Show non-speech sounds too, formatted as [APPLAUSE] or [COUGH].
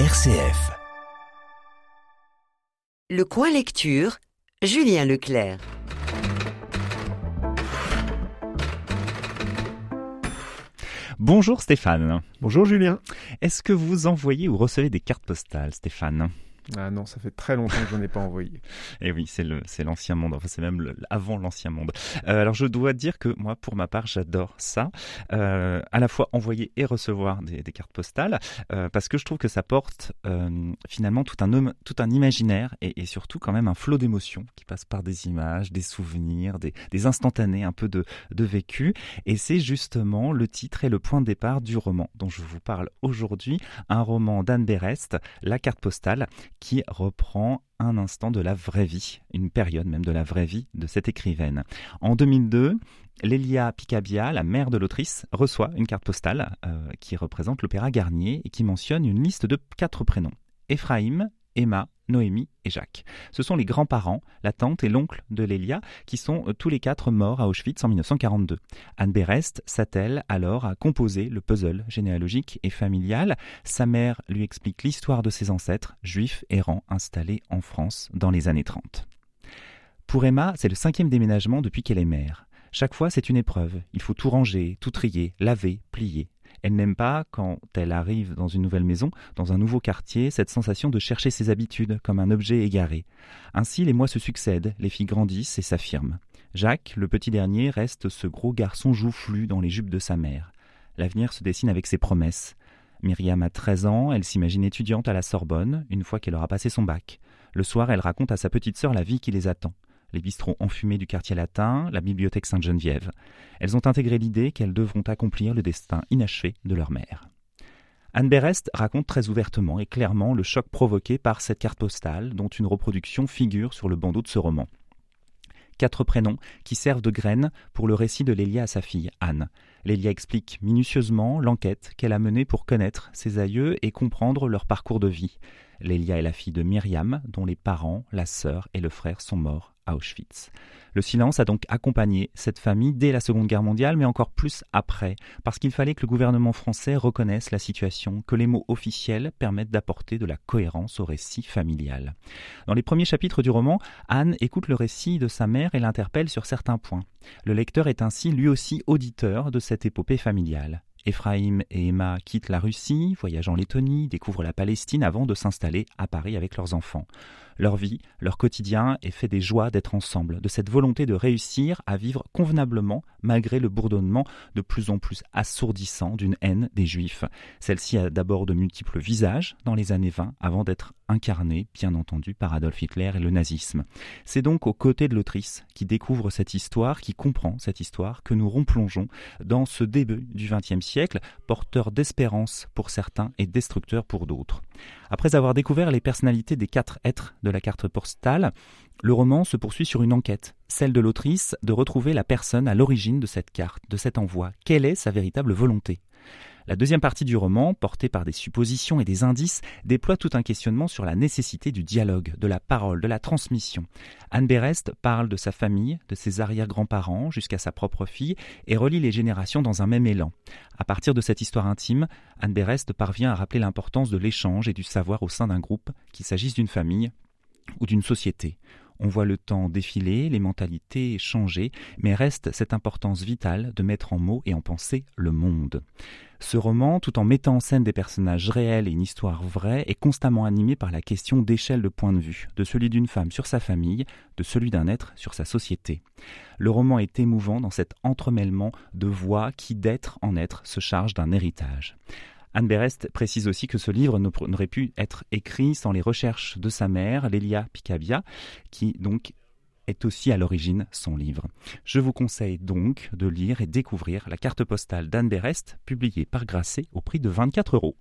RCF. Le coin lecture, Julien Leclerc. Bonjour Stéphane. Bonjour Julien. Est-ce que vous envoyez ou recevez des cartes postales, Stéphane? Ah non, ça fait très longtemps que je n'en ai pas envoyé. Et [LAUGHS] eh oui, c'est l'ancien monde. Enfin, c'est même avant l'ancien monde. Euh, alors, je dois dire que moi, pour ma part, j'adore ça. Euh, à la fois envoyer et recevoir des, cartes postales, euh, parce que je trouve que ça porte finalement tout un tout un imaginaire et, surtout quand même un flot d'émotions qui passe par des images, des souvenirs, des, des instantanés, un peu de, de vécu. Et c'est justement le titre et le point de départ du roman dont je vous parle aujourd'hui, un roman d'Anne Berest, La carte postale qui reprend un instant de la vraie vie, une période même de la vraie vie de cette écrivaine. En 2002, Lélia Picabia, la mère de l'autrice, reçoit une carte postale euh, qui représente l'opéra Garnier et qui mentionne une liste de quatre prénoms. Ephraim, Emma, Noémie et Jacques. Ce sont les grands-parents, la tante et l'oncle de Lélia, qui sont euh, tous les quatre morts à Auschwitz en 1942. Anne Berest s'attelle alors à composer le puzzle généalogique et familial. Sa mère lui explique l'histoire de ses ancêtres, juifs errants installés en France dans les années 30. Pour Emma, c'est le cinquième déménagement depuis qu'elle est mère. Chaque fois, c'est une épreuve. Il faut tout ranger, tout trier, laver, plier. Elle n'aime pas, quand elle arrive dans une nouvelle maison, dans un nouveau quartier, cette sensation de chercher ses habitudes comme un objet égaré. Ainsi, les mois se succèdent, les filles grandissent et s'affirment. Jacques, le petit dernier, reste ce gros garçon joufflu dans les jupes de sa mère. L'avenir se dessine avec ses promesses. Myriam a 13 ans, elle s'imagine étudiante à la Sorbonne, une fois qu'elle aura passé son bac. Le soir, elle raconte à sa petite sœur la vie qui les attend les bistrots enfumés du quartier latin, la bibliothèque Sainte-Geneviève. Elles ont intégré l'idée qu'elles devront accomplir le destin inachevé de leur mère. Anne Berest raconte très ouvertement et clairement le choc provoqué par cette carte postale, dont une reproduction figure sur le bandeau de ce roman. Quatre prénoms qui servent de graines pour le récit de Lélia à sa fille, Anne. Lélia explique minutieusement l'enquête qu'elle a menée pour connaître ses aïeux et comprendre leur parcours de vie. Lélia est la fille de Myriam, dont les parents, la sœur et le frère sont morts Auschwitz. Le silence a donc accompagné cette famille dès la Seconde Guerre mondiale, mais encore plus après, parce qu'il fallait que le gouvernement français reconnaisse la situation, que les mots officiels permettent d'apporter de la cohérence au récit familial. Dans les premiers chapitres du roman, Anne écoute le récit de sa mère et l'interpelle sur certains points. Le lecteur est ainsi lui aussi auditeur de cette épopée familiale. Ephraim et Emma quittent la Russie, voyagent en Lettonie, découvrent la Palestine avant de s'installer à Paris avec leurs enfants. Leur vie, leur quotidien est fait des joies d'être ensemble, de cette volonté de réussir à vivre convenablement malgré le bourdonnement de plus en plus assourdissant d'une haine des juifs. Celle-ci a d'abord de multiples visages dans les années 20 avant d'être incarnée, bien entendu, par Adolf Hitler et le nazisme. C'est donc aux côtés de l'autrice qui découvre cette histoire, qui comprend cette histoire, que nous replongeons dans ce début du XXe siècle, porteur d'espérance pour certains et destructeur pour d'autres. Après avoir découvert les personnalités des quatre êtres de la carte postale, le roman se poursuit sur une enquête, celle de l'autrice de retrouver la personne à l'origine de cette carte, de cet envoi. Quelle est sa véritable volonté? La deuxième partie du roman, portée par des suppositions et des indices, déploie tout un questionnement sur la nécessité du dialogue, de la parole, de la transmission. Anne Berest parle de sa famille, de ses arrière-grands-parents jusqu'à sa propre fille et relie les générations dans un même élan. À partir de cette histoire intime, Anne Berest parvient à rappeler l'importance de l'échange et du savoir au sein d'un groupe, qu'il s'agisse d'une famille ou d'une société. On voit le temps défiler, les mentalités changer, mais reste cette importance vitale de mettre en mots et en pensée le monde. Ce roman, tout en mettant en scène des personnages réels et une histoire vraie, est constamment animé par la question d'échelle de point de vue, de celui d'une femme sur sa famille, de celui d'un être sur sa société. Le roman est émouvant dans cet entremêlement de voix qui, d'être en être, se charge d'un héritage. Anne Berest précise aussi que ce livre n'aurait pu être écrit sans les recherches de sa mère, Lélia Picabia, qui donc est aussi à l'origine son livre. Je vous conseille donc de lire et découvrir la carte postale d'Anne Berest, publiée par Grasset au prix de 24 euros.